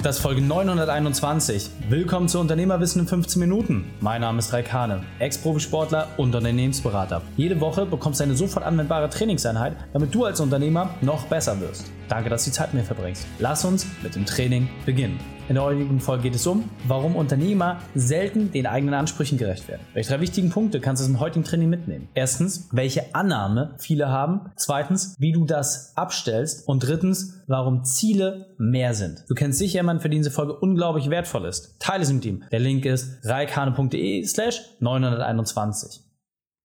Das ist Folge 921. Willkommen zu Unternehmerwissen in 15 Minuten. Mein Name ist Raikane, Ex-Profisportler und Unternehmensberater. Jede Woche bekommst du eine sofort anwendbare Trainingseinheit, damit du als Unternehmer noch besser wirst. Danke, dass du die Zeit mit mir verbringst. Lass uns mit dem Training beginnen. In der heutigen Folge geht es um, warum Unternehmer selten den eigenen Ansprüchen gerecht werden. Welche drei wichtigen Punkte kannst du dem heutigen Training mitnehmen? Erstens, welche Annahme viele haben. Zweitens, wie du das abstellst. Und drittens, warum Ziele mehr sind. Du kennst sicher jemanden, für den diese Folge unglaublich wertvoll ist. Teile es mit ihm. Der Link ist reikane.de slash 921.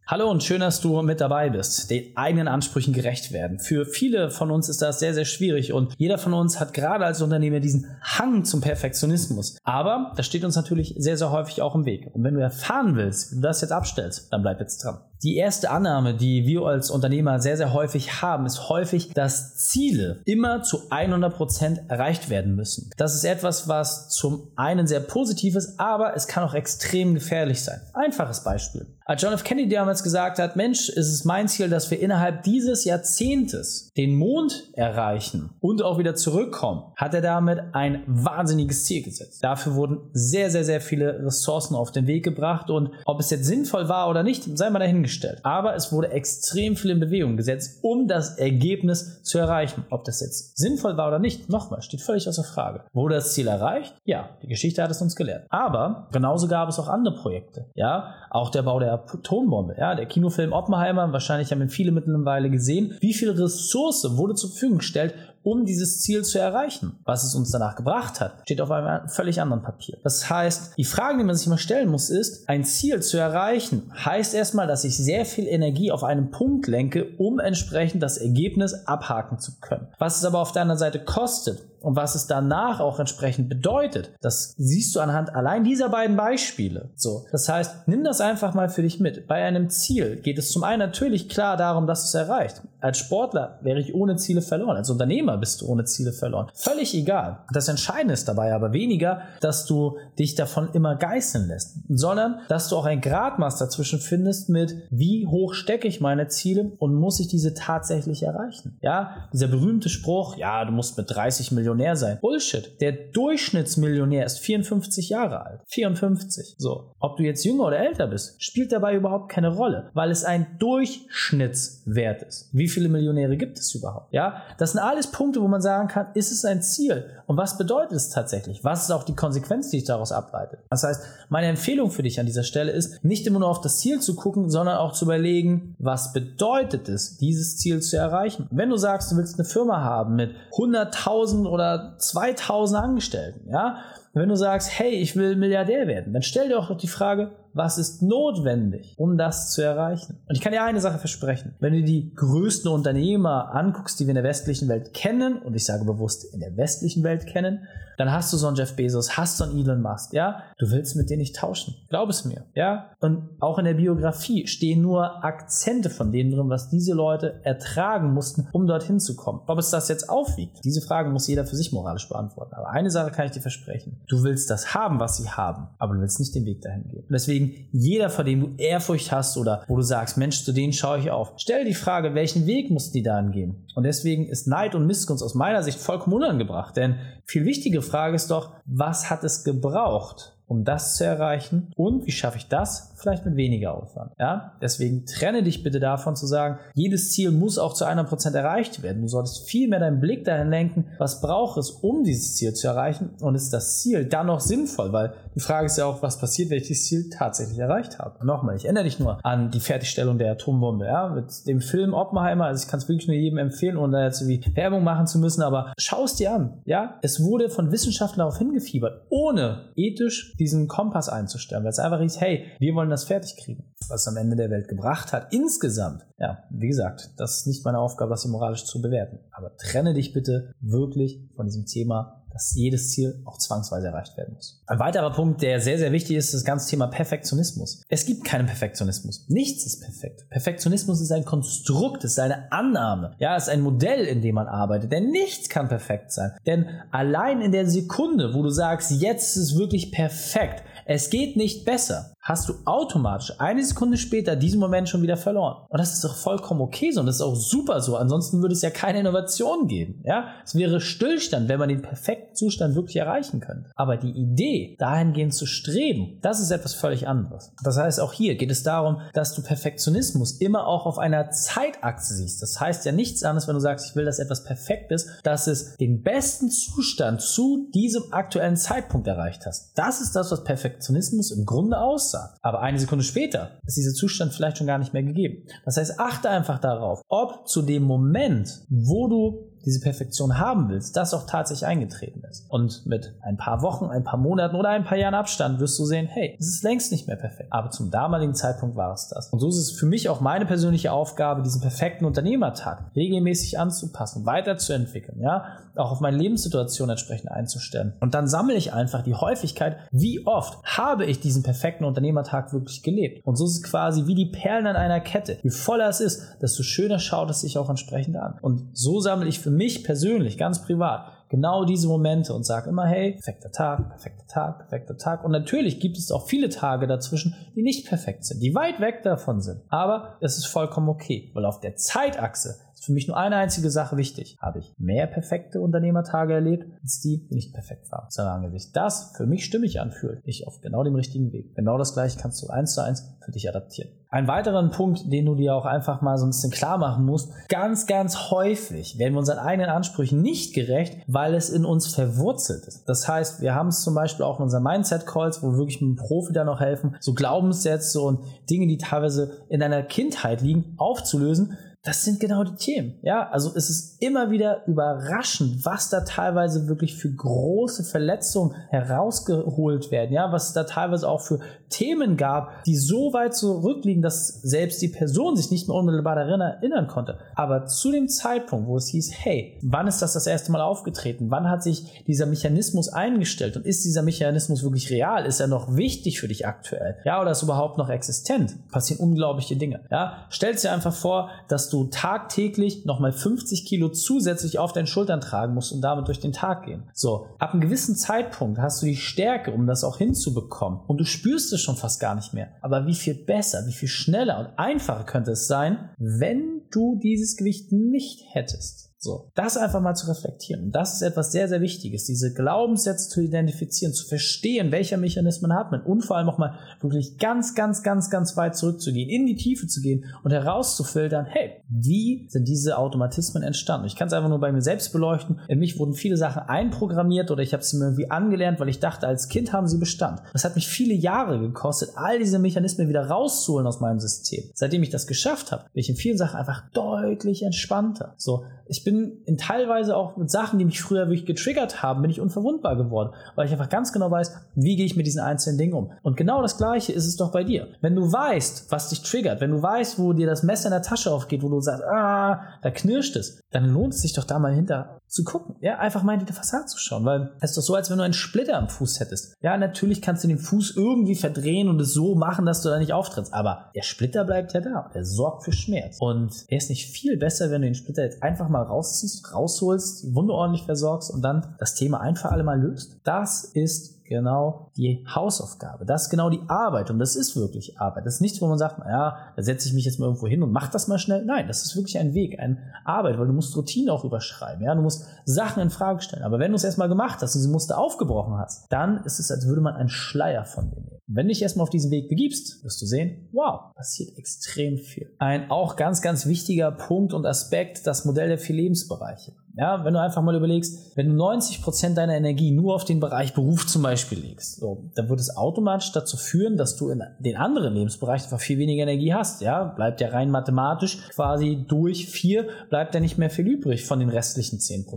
Hallo und schön, dass du mit dabei bist, den eigenen Ansprüchen gerecht werden. Für viele von uns ist das sehr, sehr schwierig und jeder von uns hat gerade als Unternehmer diesen Hang zum Perfektionismus. Aber das steht uns natürlich sehr, sehr häufig auch im Weg. Und wenn du erfahren willst, wie du das jetzt abstellst, dann bleib jetzt dran. Die erste Annahme, die wir als Unternehmer sehr, sehr häufig haben, ist häufig, dass Ziele immer zu 100 Prozent erreicht werden müssen. Das ist etwas, was zum einen sehr positiv ist, aber es kann auch extrem gefährlich sein. Einfaches Beispiel. Als John F. Kennedy damals gesagt hat, Mensch, ist es mein Ziel, dass wir innerhalb dieses Jahrzehntes den Mond erreichen und auch wieder zurückkommen, hat er damit ein wahnsinniges Ziel gesetzt. Dafür wurden sehr, sehr, sehr viele Ressourcen auf den Weg gebracht und ob es jetzt sinnvoll war oder nicht, sei mal dahingestellt. Aber es wurde extrem viel in Bewegung gesetzt, um das Ergebnis zu erreichen. Ob das jetzt sinnvoll war oder nicht, nochmal, steht völlig außer Frage. Wurde das Ziel erreicht? Ja, die Geschichte hat es uns gelehrt. Aber genauso gab es auch andere Projekte. Ja, auch der Bau der Atombombe. Ja, der Kinofilm Oppenheimer, wahrscheinlich haben ihn viele mittlerweile gesehen. Wie viel Ressource wurde zur Verfügung gestellt, um dieses Ziel zu erreichen. Was es uns danach gebracht hat, steht auf einem völlig anderen Papier. Das heißt, die Frage, die man sich mal stellen muss, ist, ein Ziel zu erreichen, heißt erstmal, dass ich sehr viel Energie auf einen Punkt lenke, um entsprechend das Ergebnis abhaken zu können. Was es aber auf der anderen Seite kostet, und was es danach auch entsprechend bedeutet, das siehst du anhand allein dieser beiden Beispiele. So, das heißt, nimm das einfach mal für dich mit. Bei einem Ziel geht es zum einen natürlich klar darum, dass es erreicht. Als Sportler wäre ich ohne Ziele verloren. Als Unternehmer bist du ohne Ziele verloren. Völlig egal. Das Entscheidende ist dabei aber weniger, dass du dich davon immer geißeln lässt, sondern dass du auch ein Gradmaß dazwischen findest mit, wie hoch stecke ich meine Ziele und muss ich diese tatsächlich erreichen. Ja, dieser berühmte Spruch, ja, du musst mit 30 Millionär sein. Bullshit. Der Durchschnittsmillionär ist 54 Jahre alt. 54. So. Ob du jetzt jünger oder älter bist, spielt dabei überhaupt keine Rolle, weil es ein Durchschnittswert ist. Wie viele Millionäre gibt es überhaupt? Ja, das sind alles Punkte, wo man sagen kann, ist es ein Ziel? Und was bedeutet es tatsächlich? Was ist auch die Konsequenz, die ich daraus ableite? Das heißt, meine Empfehlung für dich an dieser Stelle ist, nicht immer nur auf das Ziel zu gucken, sondern auch zu überlegen, was bedeutet es, dieses Ziel zu erreichen? Wenn du sagst, du willst eine Firma haben mit 100.000 oder 2.000 Angestellten, ja, wenn du sagst, hey, ich will Milliardär werden, dann stell dir auch die Frage, was ist notwendig, um das zu erreichen. Und ich kann dir eine Sache versprechen. Wenn du die größten Unternehmer anguckst, die wir in der westlichen Welt kennen, und ich sage bewusst in der westlichen Welt kennen, dann hast du so einen Jeff Bezos, hast so einen Elon Musk, ja? Du willst mit denen nicht tauschen. Glaub es mir, ja? Und auch in der Biografie stehen nur Akzente von denen drin, was diese Leute ertragen mussten, um dorthin zu kommen. Ob es das jetzt aufwiegt, diese Fragen muss jeder für sich moralisch beantworten. Aber eine Sache kann ich dir versprechen. Du willst das haben, was sie haben, aber du willst nicht den Weg dahin gehen. Und deswegen, jeder, vor dem du Ehrfurcht hast oder wo du sagst, Mensch, zu denen schaue ich auf, stell die Frage, welchen Weg mussten die dahin gehen? Und deswegen ist Neid und Missgunst aus meiner Sicht vollkommen unangebracht. Denn viel wichtige Frage ist doch, was hat es gebraucht, um das zu erreichen? Und wie schaffe ich das vielleicht mit weniger Aufwand? Ja, deswegen trenne dich bitte davon zu sagen, jedes Ziel muss auch zu 100% erreicht werden. Du solltest viel mehr deinen Blick dahin lenken, was braucht es, um dieses Ziel zu erreichen? Und ist das Ziel dann noch sinnvoll? Weil die Frage ist ja auch, was passiert, wenn ich dieses Ziel tatsächlich erreicht habe? Und nochmal, ich erinnere dich nur an die Fertigstellung der Atombombe, ja, mit dem Film Oppenheimer. Also ich kann es wirklich nur jedem empfehlen, ohne da jetzt wie Werbung machen zu müssen, aber schau es dir an, ja. Es wurde von Wissenschaftlern darauf hingefiebert, ohne ethisch diesen Kompass einzustellen, weil es einfach hieß, hey, wir wollen das fertig kriegen. Was es am Ende der Welt gebracht hat, insgesamt, ja, wie gesagt, das ist nicht meine Aufgabe, das hier moralisch zu bewerten. Aber trenne dich bitte wirklich von diesem Thema dass jedes Ziel auch zwangsweise erreicht werden muss. Ein weiterer Punkt, der sehr, sehr wichtig ist, ist das ganze Thema Perfektionismus. Es gibt keinen Perfektionismus. Nichts ist perfekt. Perfektionismus ist ein Konstrukt, ist eine Annahme. Ja, ist ein Modell, in dem man arbeitet. Denn nichts kann perfekt sein. Denn allein in der Sekunde, wo du sagst, jetzt ist es wirklich perfekt, es geht nicht besser, hast du automatisch eine Sekunde später diesen Moment schon wieder verloren. Und das ist doch vollkommen okay so und das ist auch super so. Ansonsten würde es ja keine Innovation geben. Ja, es wäre Stillstand, wenn man den perfekten Zustand wirklich erreichen könnte. Aber die Idee, dahingehend zu streben, das ist etwas völlig anderes. Das heißt, auch hier geht es darum, dass du Perfektionismus immer auch auf einer Zeitachse siehst. Das heißt ja nichts anderes, wenn du sagst, ich will, dass etwas perfekt ist, dass es den besten Zustand zu diesem aktuellen Zeitpunkt erreicht hast. Das ist das, was Perfektionismus im Grunde aussagt. Aber eine Sekunde später ist dieser Zustand vielleicht schon gar nicht mehr gegeben. Das heißt, achte einfach darauf, ob zu dem Moment, wo du diese Perfektion haben willst, das auch tatsächlich eingetreten ist. Und mit ein paar Wochen, ein paar Monaten oder ein paar Jahren Abstand wirst du sehen, hey, es ist längst nicht mehr perfekt. Aber zum damaligen Zeitpunkt war es das. Und so ist es für mich auch meine persönliche Aufgabe, diesen perfekten Unternehmertag regelmäßig anzupassen, weiterzuentwickeln, ja, auch auf meine Lebenssituation entsprechend einzustellen. Und dann sammle ich einfach die Häufigkeit, wie oft habe ich diesen perfekten Unternehmertag wirklich gelebt. Und so ist es quasi wie die Perlen an einer Kette. Je voller es ist, desto schöner schaut es sich auch entsprechend an. Und so sammle ich für mich persönlich, ganz privat, genau diese Momente und sage immer, hey, perfekter Tag, perfekter Tag, perfekter Tag. Und natürlich gibt es auch viele Tage dazwischen, die nicht perfekt sind, die weit weg davon sind. Aber es ist vollkommen okay, weil auf der Zeitachse für mich nur eine einzige Sache wichtig. Habe ich mehr perfekte Unternehmertage erlebt, als die, die nicht perfekt waren. Solange sich das für mich stimmig anfühlt, ich auf genau dem richtigen Weg. Genau das gleiche kannst du eins zu eins für dich adaptieren. Ein weiterer Punkt, den du dir auch einfach mal so ein bisschen klar machen musst, ganz, ganz häufig werden wir unseren eigenen Ansprüchen nicht gerecht, weil es in uns verwurzelt ist. Das heißt, wir haben es zum Beispiel auch in unseren Mindset-Calls, wo wir wirklich mit einem Profi da noch helfen, so Glaubenssätze und Dinge, die teilweise in deiner Kindheit liegen, aufzulösen, das sind genau die Themen. Ja, also es ist immer wieder überraschend, was da teilweise wirklich für große Verletzungen herausgeholt werden. Ja, was es da teilweise auch für Themen gab, die so weit zurückliegen, dass selbst die Person sich nicht mehr unmittelbar daran erinnern konnte. Aber zu dem Zeitpunkt, wo es hieß, hey, wann ist das das erste Mal aufgetreten? Wann hat sich dieser Mechanismus eingestellt? Und ist dieser Mechanismus wirklich real? Ist er noch wichtig für dich aktuell? Ja, oder ist überhaupt noch existent? Passieren unglaubliche Dinge. Ja, stell dir einfach vor, dass du tagtäglich nochmal 50 Kilo zusätzlich auf deinen Schultern tragen musst und damit durch den Tag gehen. So, ab einem gewissen Zeitpunkt hast du die Stärke, um das auch hinzubekommen. Und du spürst es schon fast gar nicht mehr. Aber wie viel besser, wie viel schneller und einfacher könnte es sein, wenn du dieses Gewicht nicht hättest? So, das einfach mal zu reflektieren. Das ist etwas sehr, sehr Wichtiges, diese Glaubenssätze zu identifizieren, zu verstehen, welcher Mechanismen hat man und vor allem auch mal wirklich ganz, ganz, ganz, ganz weit zurückzugehen, in die Tiefe zu gehen und herauszufiltern, hey, wie sind diese Automatismen entstanden? Ich kann es einfach nur bei mir selbst beleuchten. In mich wurden viele Sachen einprogrammiert oder ich habe sie mir irgendwie angelernt, weil ich dachte, als Kind haben sie Bestand. Das hat mich viele Jahre gekostet, all diese Mechanismen wieder rauszuholen aus meinem System. Seitdem ich das geschafft habe, bin ich in vielen Sachen einfach deutlich entspannter. So, ich bin in teilweise auch mit Sachen, die mich früher wirklich getriggert haben, bin ich unverwundbar geworden, weil ich einfach ganz genau weiß, wie gehe ich mit diesen einzelnen Dingen um. Und genau das Gleiche ist es doch bei dir. Wenn du weißt, was dich triggert, wenn du weißt, wo dir das Messer in der Tasche aufgeht, wo du sagst, ah, da knirscht es, dann lohnt es sich doch da mal hinter zu gucken. Ja, einfach mal in die Fassade zu schauen, weil es ist doch so, als wenn du einen Splitter am Fuß hättest. Ja, natürlich kannst du den Fuß irgendwie verdrehen und es so machen, dass du da nicht auftrittst, aber der Splitter bleibt ja da. Der sorgt für Schmerz. Und er ist nicht viel besser, wenn du den Splitter jetzt einfach mal rausziehst, rausholst, die Wunde ordentlich versorgst und dann das Thema ein für alle Mal löst. Das ist genau die Hausaufgabe. Das ist genau die Arbeit und das ist wirklich Arbeit. Das ist nichts, wo man sagt, ja, da setze ich mich jetzt mal irgendwo hin und mach das mal schnell. Nein, das ist wirklich ein Weg, eine Arbeit, weil du musst Routine auch überschreiben. Ja, du musst Sachen in Frage stellen. Aber wenn du es erstmal gemacht hast, diese Muster aufgebrochen hast, dann ist es, als würde man einen Schleier von dir nehmen. Wenn du dich erstmal auf diesen Weg begibst, wirst du sehen, wow, passiert extrem viel. Ein auch ganz, ganz wichtiger Punkt und Aspekt, das Modell der vier Lebensbereiche. Ja, wenn du einfach mal überlegst, wenn du 90% deiner Energie nur auf den Bereich Beruf zum Beispiel legst, so, dann wird es automatisch dazu führen, dass du in den anderen Lebensbereichen einfach viel weniger Energie hast. Ja, bleibt ja rein mathematisch quasi durch vier, bleibt ja nicht mehr viel übrig von den restlichen 10%.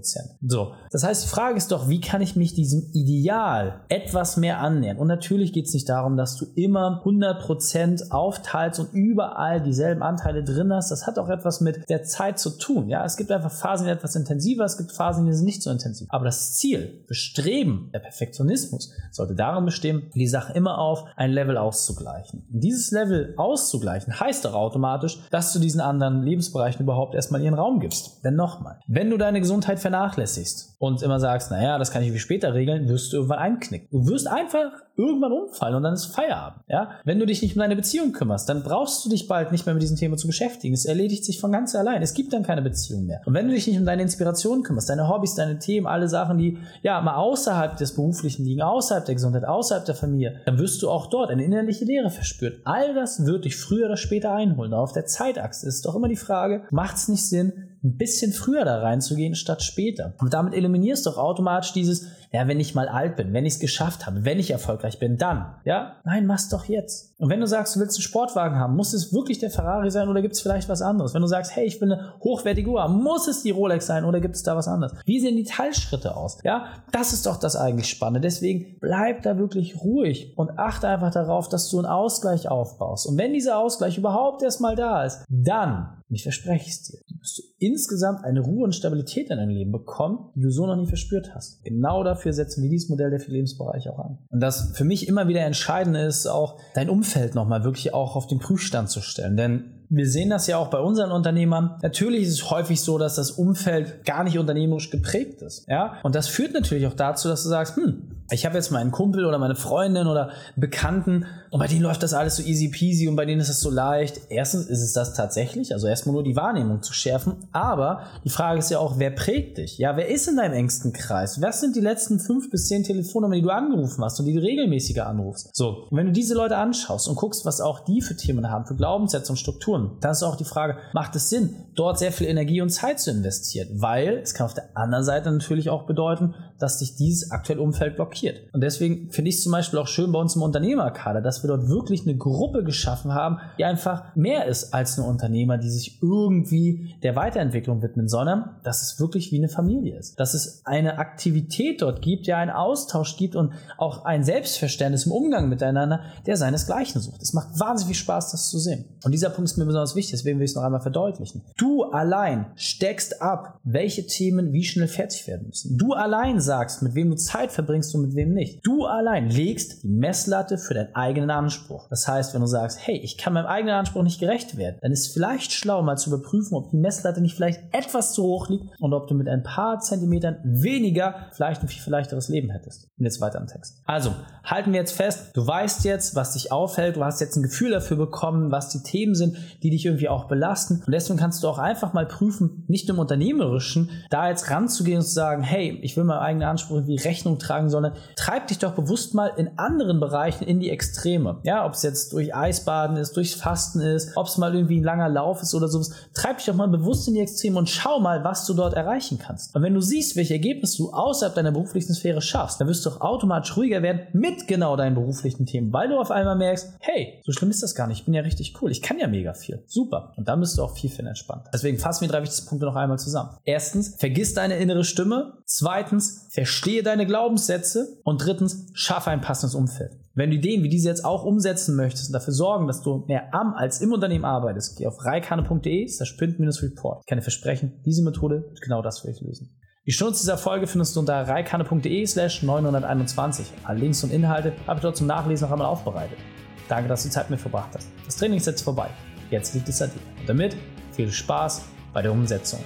So, das heißt, die Frage ist doch, wie kann ich mich diesem Ideal etwas mehr annähern? Und natürlich geht es nicht darum, dass du immer 100% aufteilst und überall dieselben Anteile drin hast. Das hat auch etwas mit der Zeit zu tun. Ja, es gibt einfach Phasen, die etwas intensiver intensiver, es gibt Phasen, die sind nicht so intensiv. Aber das Ziel, Bestreben, der Perfektionismus sollte darin bestehen, die Sache immer auf ein Level auszugleichen. Und dieses Level auszugleichen heißt doch automatisch, dass du diesen anderen Lebensbereichen überhaupt erstmal ihren Raum gibst. Denn nochmal, wenn du deine Gesundheit vernachlässigst und immer sagst, naja, das kann ich wie später regeln, wirst du irgendwann einknicken. Du wirst einfach irgendwann umfallen und dann ist Feierabend. Ja? Wenn du dich nicht um deine Beziehung kümmerst, dann brauchst du dich bald nicht mehr mit diesem Thema zu beschäftigen. Es erledigt sich von ganz allein. Es gibt dann keine Beziehung mehr. Und wenn du dich nicht um deine Inspiration kümmerst, deine Hobbys, deine Themen, alle Sachen, die ja mal außerhalb des Beruflichen liegen, außerhalb der Gesundheit, außerhalb der Familie, dann wirst du auch dort eine innerliche Leere verspüren. All das wird dich früher oder später einholen. Auf der Zeitachse ist doch immer die Frage, macht es nicht Sinn, ein bisschen früher da reinzugehen statt später. Und damit eliminierst du auch automatisch dieses, ja, wenn ich mal alt bin, wenn ich es geschafft habe, wenn ich erfolgreich bin, dann. Ja, nein, mach's doch jetzt. Und wenn du sagst, du willst einen Sportwagen haben, muss es wirklich der Ferrari sein oder gibt es vielleicht was anderes? Wenn du sagst, hey, ich will eine hochwertige Uhr muss es die Rolex sein oder gibt es da was anderes? Wie sehen die Teilschritte aus? Ja, das ist doch das eigentlich Spannende. Deswegen bleib da wirklich ruhig und achte einfach darauf, dass du einen Ausgleich aufbaust. Und wenn dieser Ausgleich überhaupt erstmal da ist, dann, ich verspreche es dir, wirst du insgesamt eine Ruhe und Stabilität in deinem Leben bekommen, die du so noch nie verspürt hast. Genau dafür setzen wir dieses Modell der vier Lebensbereiche auch an. Und das für mich immer wieder entscheidend ist, auch dein Umfeld nochmal wirklich auch auf den Prüfstand zu stellen. Denn wir sehen das ja auch bei unseren Unternehmern. Natürlich ist es häufig so, dass das Umfeld gar nicht unternehmerisch geprägt ist. Ja? Und das führt natürlich auch dazu, dass du sagst, hm, ich habe jetzt meinen Kumpel oder meine Freundin oder Bekannten und bei denen läuft das alles so easy peasy und bei denen ist es so leicht. Erstens ist es das tatsächlich, also erstmal nur die Wahrnehmung zu schärfen, aber die Frage ist ja auch, wer prägt dich? Ja, wer ist in deinem engsten Kreis? Was sind die letzten fünf bis zehn Telefonnummern, die du angerufen hast und die du regelmäßiger anrufst? So, und wenn du diese Leute anschaust und guckst, was auch die für Themen haben, für Glaubenssätze und Strukturen, dann ist auch die Frage, macht es Sinn, dort sehr viel Energie und Zeit zu investieren? Weil es kann auf der anderen Seite natürlich auch bedeuten, dass dich dieses aktuelle Umfeld blockiert blockiert. Und deswegen finde ich es zum Beispiel auch schön bei uns im Unternehmerkader, dass wir dort wirklich eine Gruppe geschaffen haben, die einfach mehr ist als nur Unternehmer, die sich irgendwie der Weiterentwicklung widmen, sondern dass es wirklich wie eine Familie ist. Dass es eine Aktivität dort gibt, ja einen Austausch gibt und auch ein Selbstverständnis im Umgang miteinander, der seinesgleichen sucht. Es macht wahnsinnig viel Spaß, das zu sehen. Und dieser Punkt ist mir besonders wichtig, deswegen will ich es noch einmal verdeutlichen. Du allein steckst ab, welche Themen wie schnell fertig werden müssen. Du allein sagst, mit wem du Zeit verbringst und mit wem nicht. Du allein legst die Messlatte für deinen eigenen Anspruch. Das heißt, wenn du sagst, hey, ich kann meinem eigenen Anspruch nicht gerecht werden, dann ist vielleicht schlau, mal zu überprüfen, ob die Messlatte nicht vielleicht etwas zu hoch liegt und ob du mit ein paar Zentimetern weniger vielleicht ein viel leichteres Leben hättest. Und jetzt weiter im Text. Also, halten wir jetzt fest, du weißt jetzt, was dich aufhält, du hast jetzt ein Gefühl dafür bekommen, was die Themen sind, die dich irgendwie auch belasten. Und deswegen kannst du auch einfach mal prüfen, nicht im Unternehmerischen, da jetzt ranzugehen und zu sagen, hey, ich will meinem eigenen Anspruch irgendwie Rechnung tragen, sondern treib dich doch bewusst mal in anderen Bereichen in die Extreme. Ja, ob es jetzt durch Eisbaden ist, durchs Fasten ist, ob es mal irgendwie ein langer Lauf ist oder sowas. Treib dich doch mal bewusst in die Extreme und schau mal, was du dort erreichen kannst. Und wenn du siehst, welche Ergebnisse du außerhalb deiner beruflichen Sphäre schaffst, dann wirst du auch automatisch ruhiger werden mit genau deinen beruflichen Themen, weil du auf einmal merkst, hey, so schlimm ist das gar nicht. Ich bin ja richtig cool. Ich kann ja mega viel. Super. Und dann bist du auch viel, viel entspannter. Deswegen fassen wir drei wichtigste Punkte noch einmal zusammen. Erstens, vergiss deine innere Stimme. Zweitens, verstehe deine Glaubenssätze. Und drittens, schaffe ein passendes Umfeld. Wenn du Ideen wie diese jetzt auch umsetzen möchtest und dafür sorgen, dass du mehr am als im Unternehmen arbeitest, geh auf reikane.de, das Sprint-Report. Ich kann dir versprechen, diese Methode wird genau das für dich lösen. Die Stunde dieser Folge findest du unter reikane.de slash 921. Alle Links und Inhalte habe ich dort zum Nachlesen noch einmal aufbereitet. Danke, dass du Zeit mit verbracht hast. Das Training ist jetzt vorbei. Jetzt liegt es an dir. Und damit viel Spaß bei der Umsetzung.